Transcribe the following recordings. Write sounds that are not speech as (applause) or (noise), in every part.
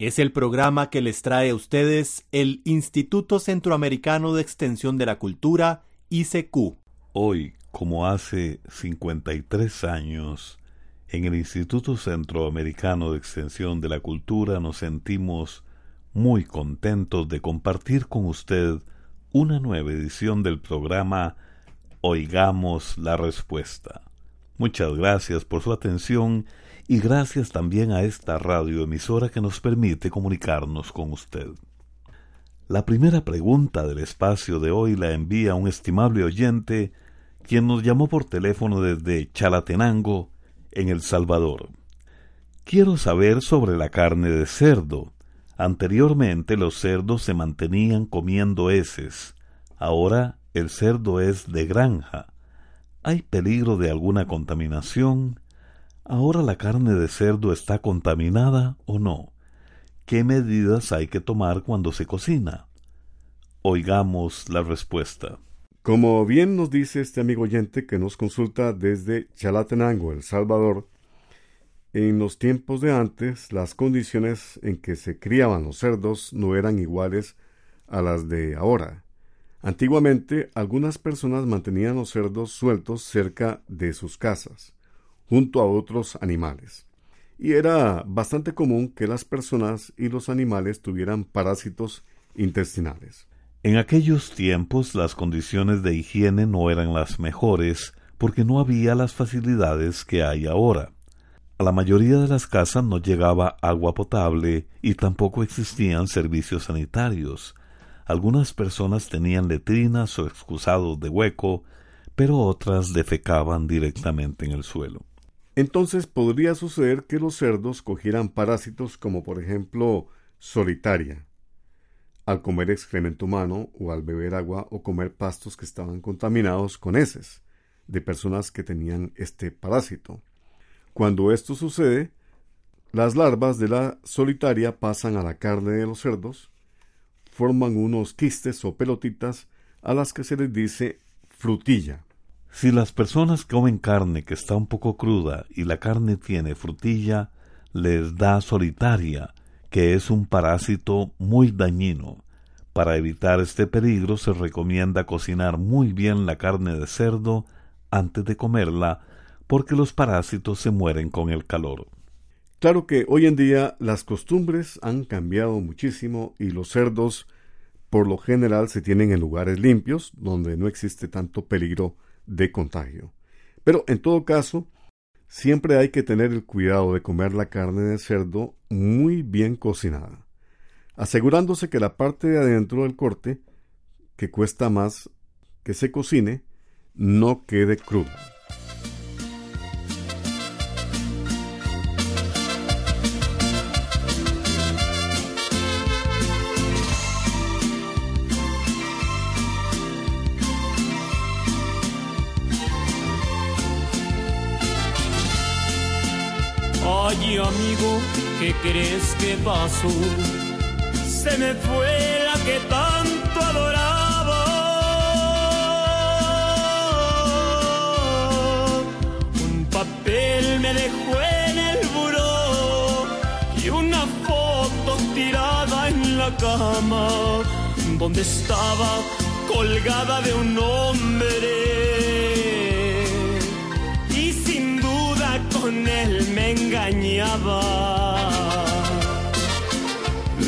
Es el programa que les trae a ustedes el Instituto Centroamericano de Extensión de la Cultura, ICQ. Hoy, como hace 53 años, en el Instituto Centroamericano de Extensión de la Cultura nos sentimos muy contentos de compartir con usted una nueva edición del programa Oigamos la Respuesta. Muchas gracias por su atención y gracias también a esta radioemisora que nos permite comunicarnos con usted. La primera pregunta del espacio de hoy la envía un estimable oyente quien nos llamó por teléfono desde Chalatenango, en El Salvador. Quiero saber sobre la carne de cerdo. Anteriormente los cerdos se mantenían comiendo heces. Ahora el cerdo es de granja. ¿Hay peligro de alguna contaminación? ¿Ahora la carne de cerdo está contaminada o no? ¿Qué medidas hay que tomar cuando se cocina? Oigamos la respuesta. Como bien nos dice este amigo oyente que nos consulta desde Chalatenango, El Salvador, en los tiempos de antes las condiciones en que se criaban los cerdos no eran iguales a las de ahora. Antiguamente algunas personas mantenían los cerdos sueltos cerca de sus casas junto a otros animales. Y era bastante común que las personas y los animales tuvieran parásitos intestinales. En aquellos tiempos las condiciones de higiene no eran las mejores porque no había las facilidades que hay ahora. A la mayoría de las casas no llegaba agua potable y tampoco existían servicios sanitarios. Algunas personas tenían letrinas o excusados de hueco, pero otras defecaban directamente en el suelo. Entonces podría suceder que los cerdos cogieran parásitos como por ejemplo solitaria, al comer excremento humano o al beber agua o comer pastos que estaban contaminados con heces de personas que tenían este parásito. Cuando esto sucede, las larvas de la solitaria pasan a la carne de los cerdos, forman unos quistes o pelotitas a las que se les dice frutilla. Si las personas comen carne que está un poco cruda y la carne tiene frutilla, les da solitaria, que es un parásito muy dañino. Para evitar este peligro se recomienda cocinar muy bien la carne de cerdo antes de comerla, porque los parásitos se mueren con el calor. Claro que hoy en día las costumbres han cambiado muchísimo y los cerdos por lo general se tienen en lugares limpios, donde no existe tanto peligro de contagio. Pero en todo caso, siempre hay que tener el cuidado de comer la carne de cerdo muy bien cocinada, asegurándose que la parte de adentro del corte, que cuesta más que se cocine, no quede cruda. Amigo, ¿qué crees que pasó? Se me fue la que tanto adoraba. Un papel me dejó en el buró y una foto tirada en la cama donde estaba colgada de un hombre con él engañaba.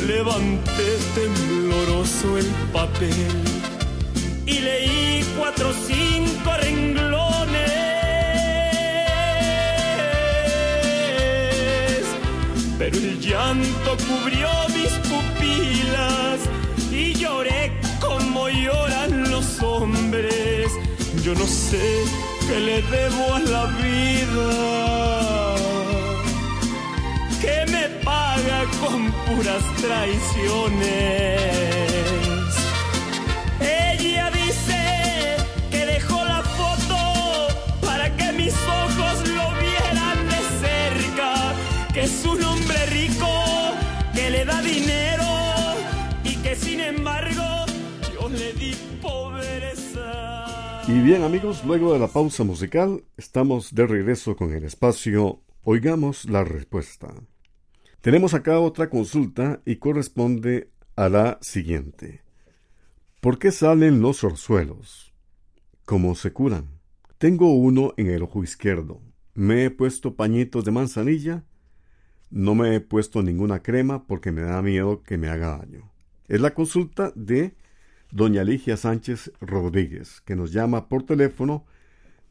Levanté tembloroso el papel y leí cuatro o cinco renglones. Pero el llanto cubrió mis pupilas y lloré como lloran los hombres. Yo no sé que le debo a la vida, con puras traiciones. Ella dice que dejó la foto para que mis ojos lo vieran de cerca, que es un hombre rico que le da dinero y que sin embargo yo le di pobreza. Y bien amigos, luego de la pausa musical, estamos de regreso con el espacio Oigamos la respuesta. Tenemos acá otra consulta y corresponde a la siguiente. ¿Por qué salen los orzuelos? ¿Cómo se curan? Tengo uno en el ojo izquierdo. Me he puesto pañitos de manzanilla. No me he puesto ninguna crema porque me da miedo que me haga daño. Es la consulta de doña Ligia Sánchez Rodríguez, que nos llama por teléfono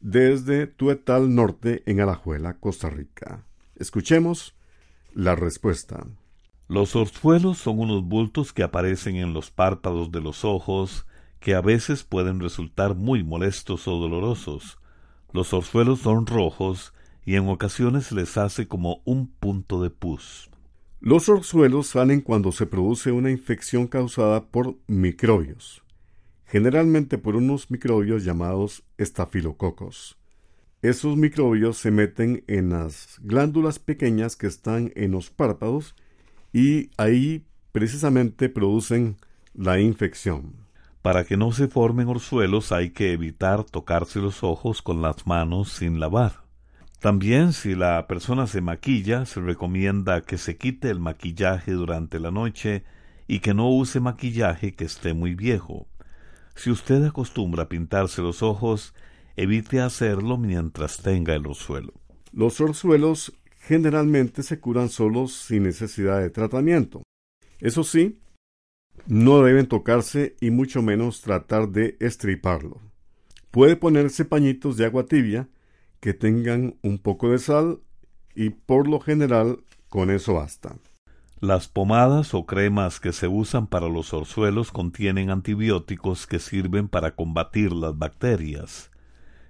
desde Tuetal Norte en Alajuela, Costa Rica. Escuchemos la respuesta. Los orzuelos son unos bultos que aparecen en los párpados de los ojos que a veces pueden resultar muy molestos o dolorosos. Los orzuelos son rojos y en ocasiones les hace como un punto de pus. Los orzuelos salen cuando se produce una infección causada por microbios generalmente por unos microbios llamados estafilococos. Esos microbios se meten en las glándulas pequeñas que están en los párpados y ahí precisamente producen la infección. Para que no se formen orzuelos hay que evitar tocarse los ojos con las manos sin lavar. También si la persona se maquilla, se recomienda que se quite el maquillaje durante la noche y que no use maquillaje que esté muy viejo. Si usted acostumbra pintarse los ojos, evite hacerlo mientras tenga el orzuelo. Los orzuelos generalmente se curan solos sin necesidad de tratamiento. Eso sí, no deben tocarse y mucho menos tratar de estriparlo. Puede ponerse pañitos de agua tibia que tengan un poco de sal y por lo general con eso basta. Las pomadas o cremas que se usan para los orzuelos contienen antibióticos que sirven para combatir las bacterias.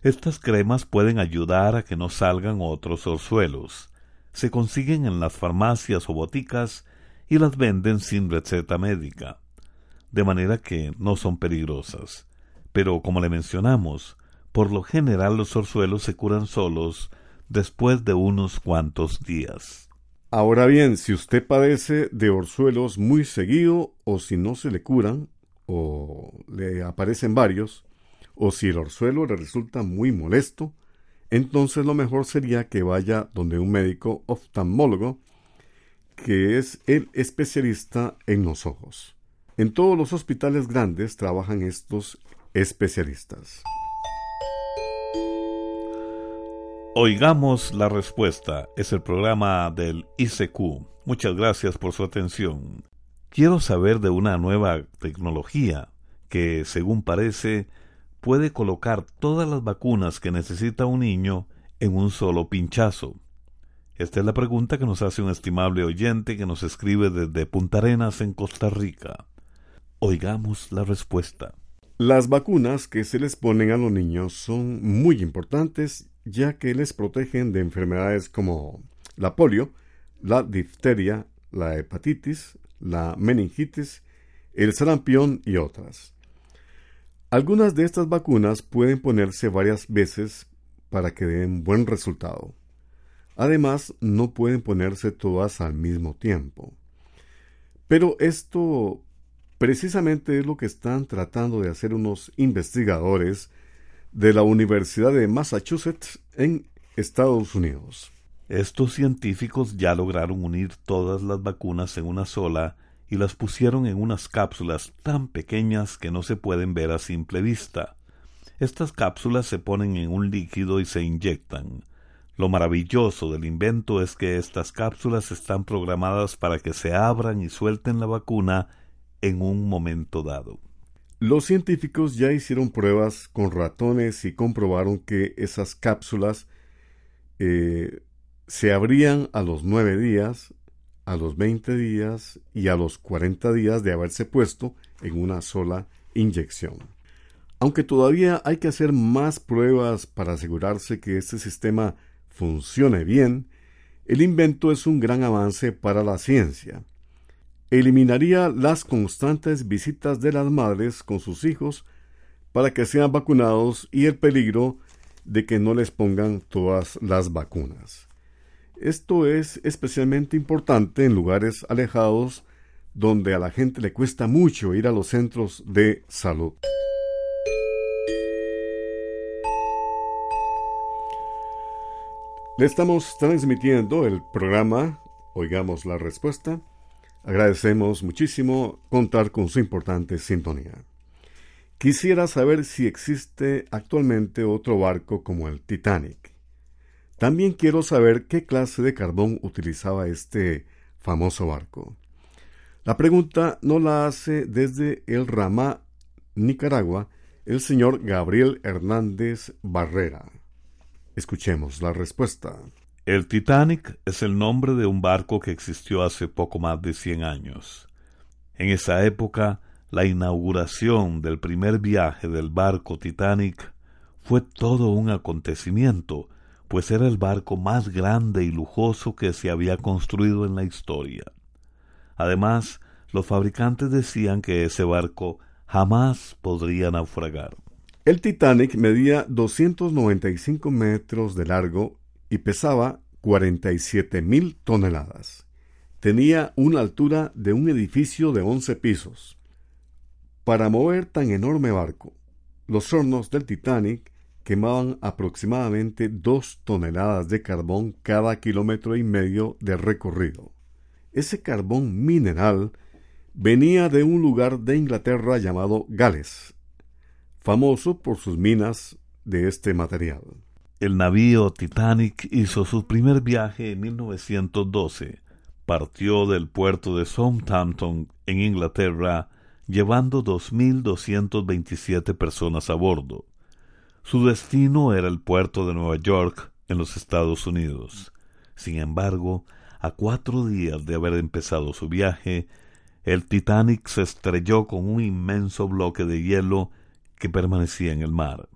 Estas cremas pueden ayudar a que no salgan otros orzuelos. Se consiguen en las farmacias o boticas y las venden sin receta médica, de manera que no son peligrosas. Pero como le mencionamos, por lo general los orzuelos se curan solos después de unos cuantos días. Ahora bien, si usted padece de orzuelos muy seguido o si no se le curan o le aparecen varios, o si el orzuelo le resulta muy molesto, entonces lo mejor sería que vaya donde un médico oftalmólogo, que es el especialista en los ojos. En todos los hospitales grandes trabajan estos especialistas. Oigamos la respuesta. Es el programa del ICQ. Muchas gracias por su atención. Quiero saber de una nueva tecnología que, según parece, puede colocar todas las vacunas que necesita un niño en un solo pinchazo. Esta es la pregunta que nos hace un estimable oyente que nos escribe desde Punta Arenas en Costa Rica. Oigamos la respuesta. Las vacunas que se les ponen a los niños son muy importantes ya que les protegen de enfermedades como la polio, la difteria, la hepatitis, la meningitis, el sarampión y otras. Algunas de estas vacunas pueden ponerse varias veces para que den buen resultado. Además, no pueden ponerse todas al mismo tiempo. Pero esto precisamente es lo que están tratando de hacer unos investigadores de la Universidad de Massachusetts en Estados Unidos. Estos científicos ya lograron unir todas las vacunas en una sola y las pusieron en unas cápsulas tan pequeñas que no se pueden ver a simple vista. Estas cápsulas se ponen en un líquido y se inyectan. Lo maravilloso del invento es que estas cápsulas están programadas para que se abran y suelten la vacuna en un momento dado. Los científicos ya hicieron pruebas con ratones y comprobaron que esas cápsulas eh, se abrían a los nueve días, a los veinte días y a los cuarenta días de haberse puesto en una sola inyección. Aunque todavía hay que hacer más pruebas para asegurarse que este sistema funcione bien, el invento es un gran avance para la ciencia. eliminaría las constantes visitas de las madres con sus hijos para que sean vacunados y el peligro de que no les pongan todas las vacunas. Esto es especialmente importante en lugares alejados donde a la gente le cuesta mucho ir a los centros de salud. Le estamos transmitiendo el programa Oigamos la Respuesta. Agradecemos muchísimo contar con su importante sintonía. Quisiera saber si existe actualmente otro barco como el Titanic. También quiero saber qué clase de carbón utilizaba este famoso barco. La pregunta no la hace desde el Ramá, Nicaragua, el señor Gabriel Hernández Barrera. Escuchemos la respuesta. El Titanic es el nombre de un barco que existió hace poco más de 100 años. En esa época, la inauguración del primer viaje del barco Titanic fue todo un acontecimiento, pues era el barco más grande y lujoso que se había construido en la historia. Además, los fabricantes decían que ese barco jamás podría naufragar. El Titanic medía 295 metros de largo y pesaba 47 mil toneladas. Tenía una altura de un edificio de 11 pisos. Para mover tan enorme barco, los hornos del Titanic quemaban aproximadamente dos toneladas de carbón cada kilómetro y medio de recorrido. Ese carbón mineral venía de un lugar de Inglaterra llamado Gales, famoso por sus minas de este material. El navío Titanic hizo su primer viaje en 1912. Partió del puerto de Southampton, en Inglaterra, llevando 2.227 personas a bordo. Su destino era el puerto de Nueva York, en los Estados Unidos. Sin embargo, a cuatro días de haber empezado su viaje, el Titanic se estrelló con un inmenso bloque de hielo que permanecía en el mar.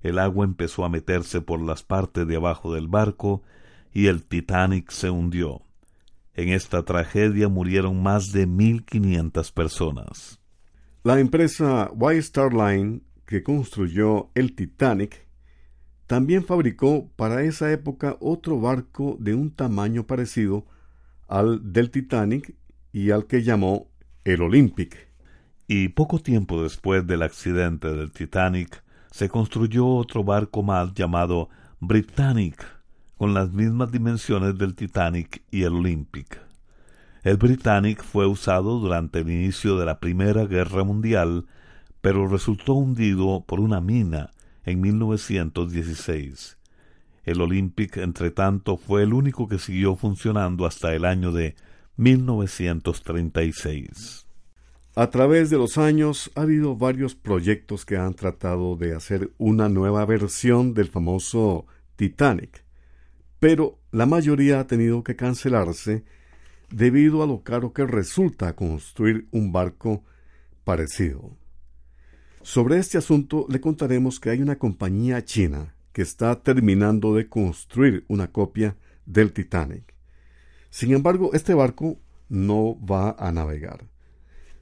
El agua empezó a meterse por las partes de abajo del barco y el Titanic se hundió. En esta tragedia murieron más de mil quinientas personas. La empresa White Star Line, que construyó el Titanic, también fabricó para esa época otro barco de un tamaño parecido al del Titanic y al que llamó el Olympic y poco tiempo después del accidente del Titanic se construyó otro barco más llamado Britannic, con las mismas dimensiones del Titanic y el Olympic. El Britannic fue usado durante el inicio de la Primera Guerra Mundial, pero resultó hundido por una mina en 1916. El Olympic, entre tanto, fue el único que siguió funcionando hasta el año de 1936. A través de los años ha habido varios proyectos que han tratado de hacer una nueva versión del famoso Titanic, pero la mayoría ha tenido que cancelarse debido a lo caro que resulta construir un barco parecido. Sobre este asunto le contaremos que hay una compañía china que está terminando de construir una copia del Titanic. Sin embargo, este barco no va a navegar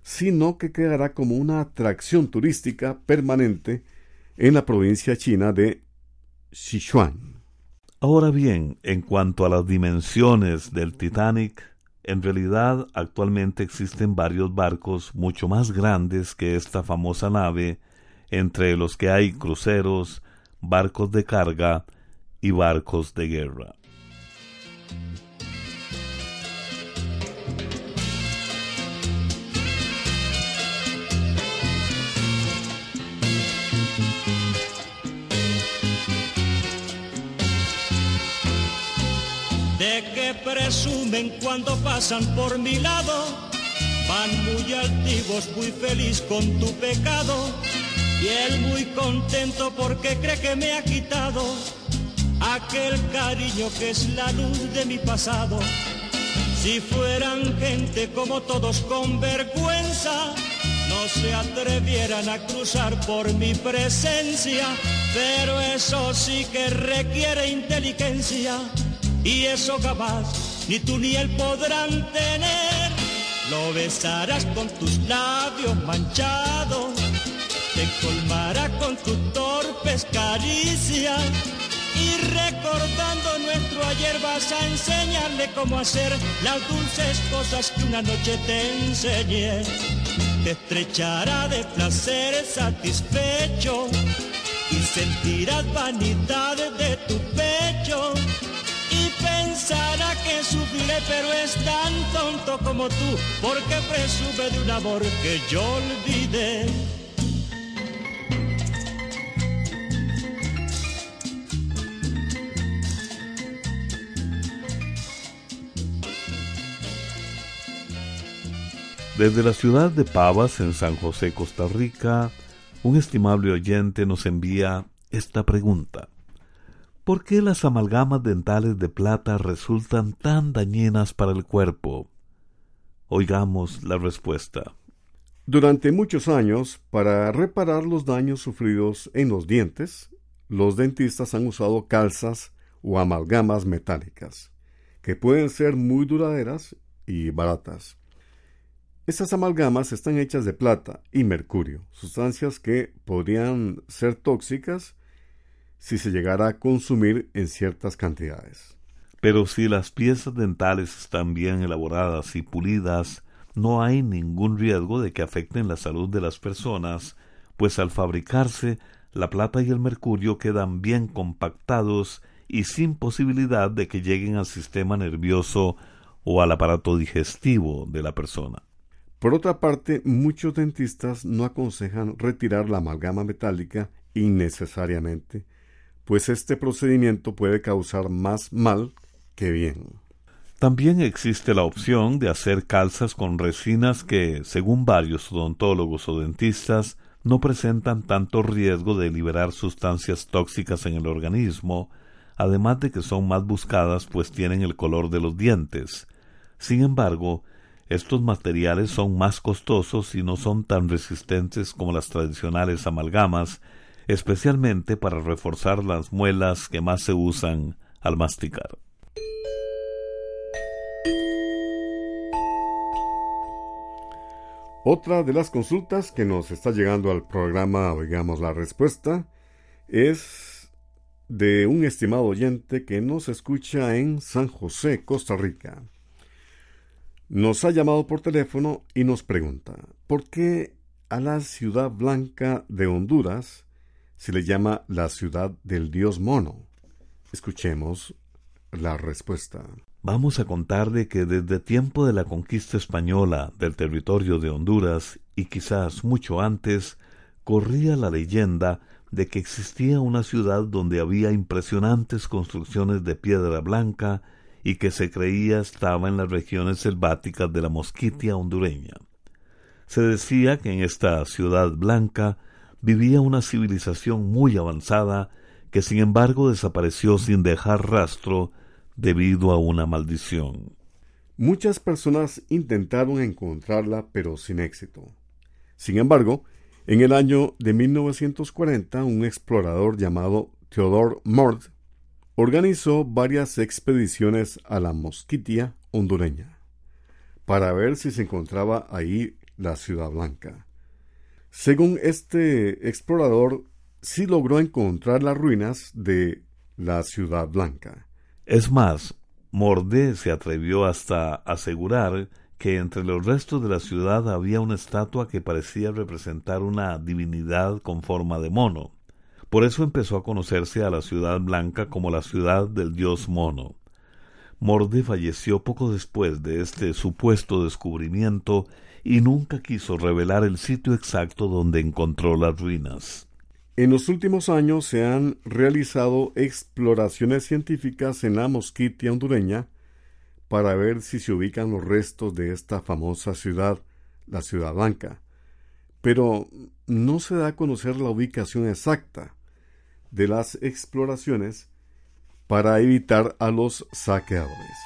sino que quedará como una atracción turística permanente en la provincia china de Sichuan. Ahora bien, en cuanto a las dimensiones del Titanic, en realidad actualmente existen varios barcos mucho más grandes que esta famosa nave, entre los que hay cruceros, barcos de carga y barcos de guerra. Presumen cuando pasan por mi lado. Van muy altivos, muy feliz con tu pecado. Y él muy contento porque cree que me ha quitado aquel cariño que es la luz de mi pasado. Si fueran gente como todos con vergüenza, no se atrevieran a cruzar por mi presencia, pero eso sí que requiere inteligencia y eso capaz ni tú ni él podrán tener. Lo besarás con tus labios manchados, te colmará con tus torpes caricias. Y recordando nuestro ayer vas a enseñarle cómo hacer las dulces cosas que una noche te enseñé. Te estrechará de placer satisfecho y sentirás vanidad de tu pecho pero es tan tonto como tú porque presume de un amor que yo olvidé. Desde la ciudad de Pavas, en San José, Costa Rica, un estimable oyente nos envía esta pregunta. ¿Por qué las amalgamas dentales de plata resultan tan dañinas para el cuerpo? Oigamos la respuesta. Durante muchos años, para reparar los daños sufridos en los dientes, los dentistas han usado calzas o amalgamas metálicas, que pueden ser muy duraderas y baratas. Estas amalgamas están hechas de plata y mercurio, sustancias que podrían ser tóxicas si se llegara a consumir en ciertas cantidades. Pero si las piezas dentales están bien elaboradas y pulidas, no hay ningún riesgo de que afecten la salud de las personas, pues al fabricarse, la plata y el mercurio quedan bien compactados y sin posibilidad de que lleguen al sistema nervioso o al aparato digestivo de la persona. Por otra parte, muchos dentistas no aconsejan retirar la amalgama metálica innecesariamente, pues este procedimiento puede causar más mal que bien. También existe la opción de hacer calzas con resinas que, según varios odontólogos o dentistas, no presentan tanto riesgo de liberar sustancias tóxicas en el organismo, además de que son más buscadas pues tienen el color de los dientes. Sin embargo, estos materiales son más costosos y no son tan resistentes como las tradicionales amalgamas, especialmente para reforzar las muelas que más se usan al masticar. Otra de las consultas que nos está llegando al programa Oigamos la Respuesta es de un estimado oyente que nos escucha en San José, Costa Rica. Nos ha llamado por teléfono y nos pregunta, ¿por qué a la ciudad blanca de Honduras se le llama la ciudad del dios mono? Escuchemos la respuesta. Vamos a contarle que desde tiempo de la conquista española del territorio de Honduras y quizás mucho antes, corría la leyenda de que existía una ciudad donde había impresionantes construcciones de piedra blanca y que se creía estaba en las regiones selváticas de la Mosquitia hondureña. Se decía que en esta ciudad blanca vivía una civilización muy avanzada que sin embargo desapareció sin dejar rastro debido a una maldición. Muchas personas intentaron encontrarla pero sin éxito. Sin embargo, en el año de 1940 un explorador llamado Theodore Mord organizó varias expediciones a la Mosquitia hondureña para ver si se encontraba ahí la Ciudad Blanca. Según este explorador, sí logró encontrar las ruinas de la Ciudad Blanca. Es más, Mordé se atrevió hasta asegurar que entre los restos de la ciudad había una estatua que parecía representar una divinidad con forma de mono. Por eso empezó a conocerse a la ciudad blanca como la ciudad del dios mono. Morde falleció poco después de este supuesto descubrimiento y nunca quiso revelar el sitio exacto donde encontró las ruinas. En los últimos años se han realizado exploraciones científicas en la mosquitia hondureña para ver si se ubican los restos de esta famosa ciudad, la Ciudad Blanca. Pero no se da a conocer la ubicación exacta de las exploraciones para evitar a los saqueadores.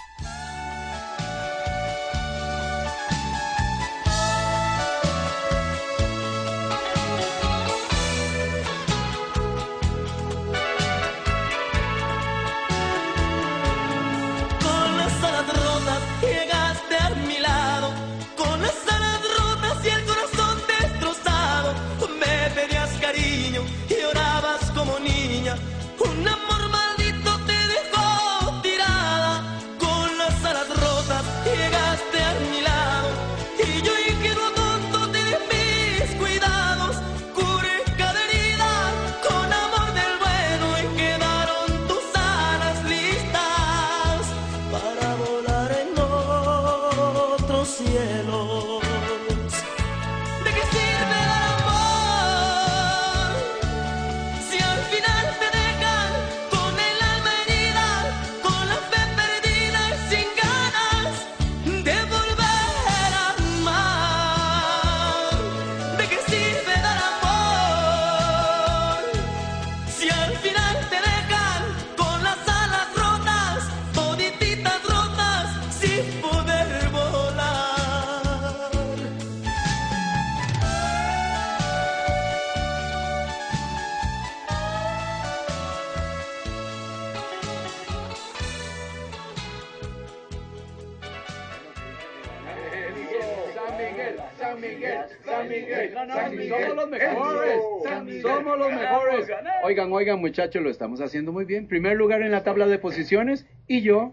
San Miguel. Somos los mejores. Somos los mejores. Oigan, oigan, muchachos, lo estamos haciendo muy bien. Primer lugar en la tabla de posiciones y yo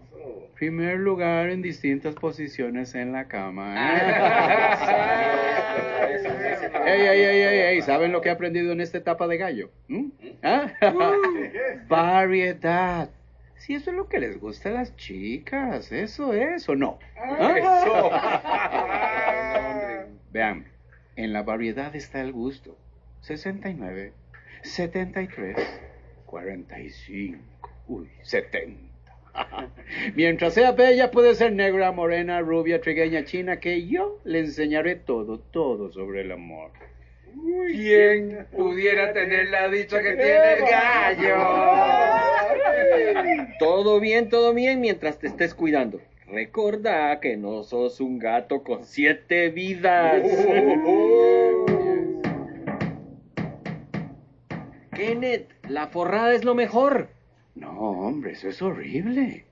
primer lugar en distintas posiciones en la cama. ey, ey, ey, ey, ey, ¿saben lo que he aprendido en esta etapa de gallo? ¿Mm? ¿Ah? (laughs) Variedad. Si eso es lo que les gusta a las chicas, eso es o no. ¿Ah? (laughs) Vean, en la variedad está el gusto. 69, 73, 45, uy, 70. (laughs) Mientras sea bella, puede ser negra, morena, rubia, trigueña, china, que yo le enseñaré todo, todo sobre el amor. ¿Quién pudiera tener la dicha que tiene el gallo? Todo bien, todo bien mientras te estés cuidando. Recuerda que no sos un gato con siete vidas. Kenneth, la forrada es lo mejor. No, hombre, eso es horrible.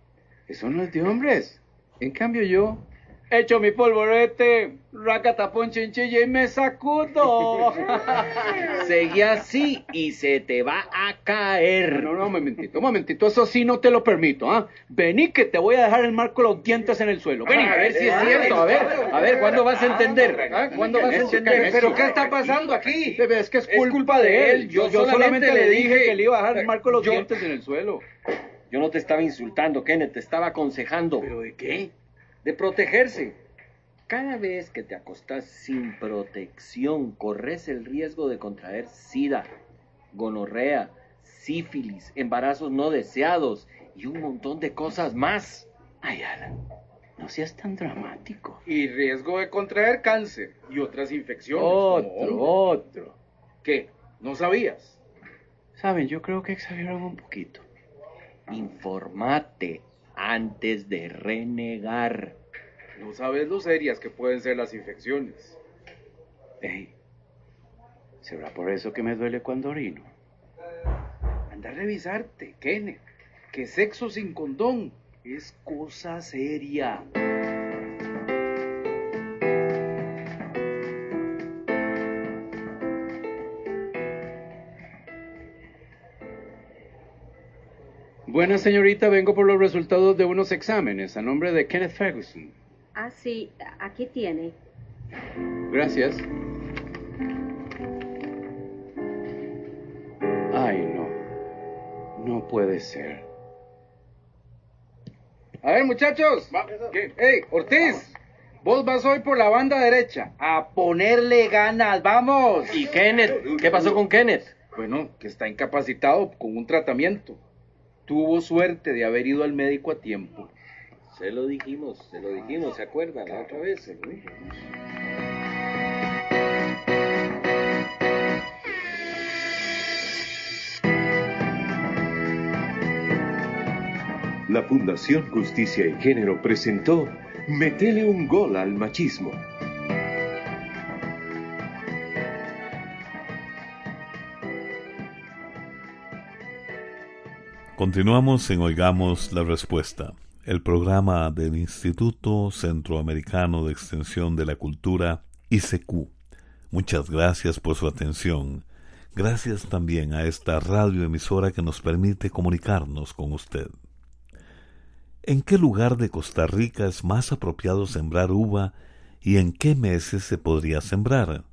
Eso no es de hombres. En cambio yo echo mi polvorete, racatapón chinchilla y me sacudo. (laughs) Seguí así y se te va a caer. No, no, un momentito, un momentito, eso sí no te lo permito, ¿ah? Vení que te voy a dejar el marco de los dientes en el suelo. Vení. A ver si es cierto, a ver, a ver, ¿cuándo vas a entender? ¿Ah? ¿Cuándo vas a entender? ¿Pero qué está pasando aquí? Es que es culpa, de él. Yo, yo solamente le dije que le iba a dejar el marco de los Yo- dientes en el suelo. Yo no te estaba insultando, Kenneth, te estaba aconsejando. ¿Pero de qué? De protegerse. Cada vez que te acostas sin protección, corres el riesgo de contraer sida, gonorrea, sífilis, embarazos no deseados y un montón de cosas más. Ay, Alan, no seas tan dramático. Y riesgo de contraer cáncer y otras infecciones. Otro, otro. ¿Qué? ¿No sabías? Saben, yo creo que exageraron un poquito. Informate antes de renegar. No sabes lo serias que pueden ser las infecciones. Ey, ¿será por eso que me duele cuando orino? Anda a revisarte, Kenneth. Que sexo sin condón es cosa seria. Buena señorita, vengo por los resultados de unos exámenes a nombre de Kenneth Ferguson. Ah, sí, aquí tiene. Gracias. Ay, no. No puede ser. A ver, muchachos. ¿Qué? ¡Ey, Ortiz! Vos vas hoy por la banda derecha. A ponerle ganas, vamos. ¿Y Kenneth? ¿Qué pasó con Kenneth? Bueno, que está incapacitado con un tratamiento. Tuvo suerte de haber ido al médico a tiempo. Se lo dijimos, se lo dijimos, ¿se acuerdan? La otra vez se lo dijimos. La Fundación Justicia y Género presentó Metele un gol al machismo. Continuamos en Oigamos la Respuesta, el programa del Instituto Centroamericano de Extensión de la Cultura, ICQ. Muchas gracias por su atención. Gracias también a esta radioemisora que nos permite comunicarnos con usted. ¿En qué lugar de Costa Rica es más apropiado sembrar uva y en qué meses se podría sembrar?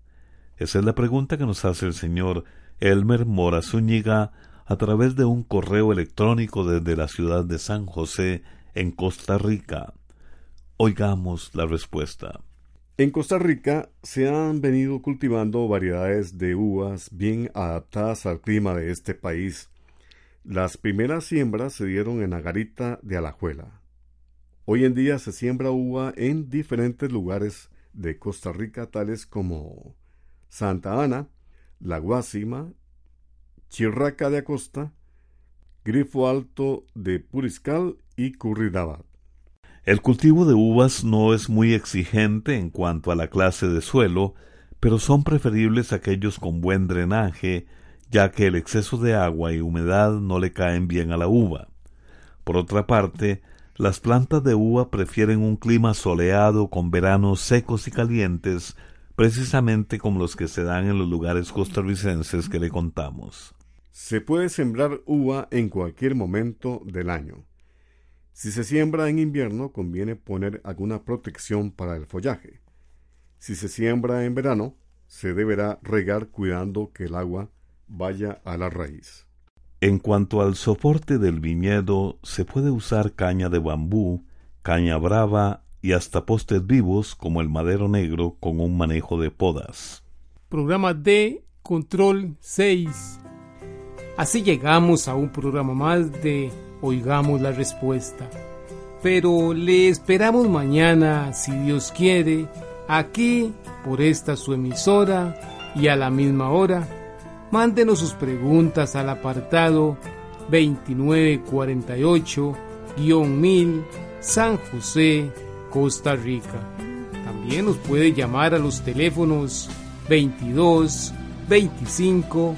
Esa es la pregunta que nos hace el señor Elmer Mora Zúñiga a través de un correo electrónico desde la ciudad de San José, en Costa Rica. Oigamos la respuesta. En Costa Rica se han venido cultivando variedades de uvas bien adaptadas al clima de este país. Las primeras siembras se dieron en la garita de Alajuela. Hoy en día se siembra uva en diferentes lugares de Costa Rica, tales como Santa Ana, La Guásima, Chirraca de Acosta, Grifo Alto de Puriscal y Curridabat. El cultivo de uvas no es muy exigente en cuanto a la clase de suelo, pero son preferibles aquellos con buen drenaje, ya que el exceso de agua y humedad no le caen bien a la uva. Por otra parte, las plantas de uva prefieren un clima soleado con veranos secos y calientes, precisamente como los que se dan en los lugares costarricenses que le contamos. Se puede sembrar uva en cualquier momento del año. Si se siembra en invierno, conviene poner alguna protección para el follaje. Si se siembra en verano, se deberá regar cuidando que el agua vaya a la raíz. En cuanto al soporte del viñedo, se puede usar caña de bambú, caña brava y hasta postes vivos como el madero negro con un manejo de podas. Programa D, Control 6. Así llegamos a un programa más de Oigamos la Respuesta. Pero le esperamos mañana, si Dios quiere, aquí por esta su emisora y a la misma hora. Mándenos sus preguntas al apartado 2948-1000 San José, Costa Rica. También nos puede llamar a los teléfonos 22 25